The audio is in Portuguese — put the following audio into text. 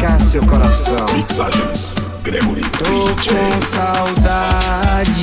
tocar seu coração. Mixagens Gregory Tô com saudade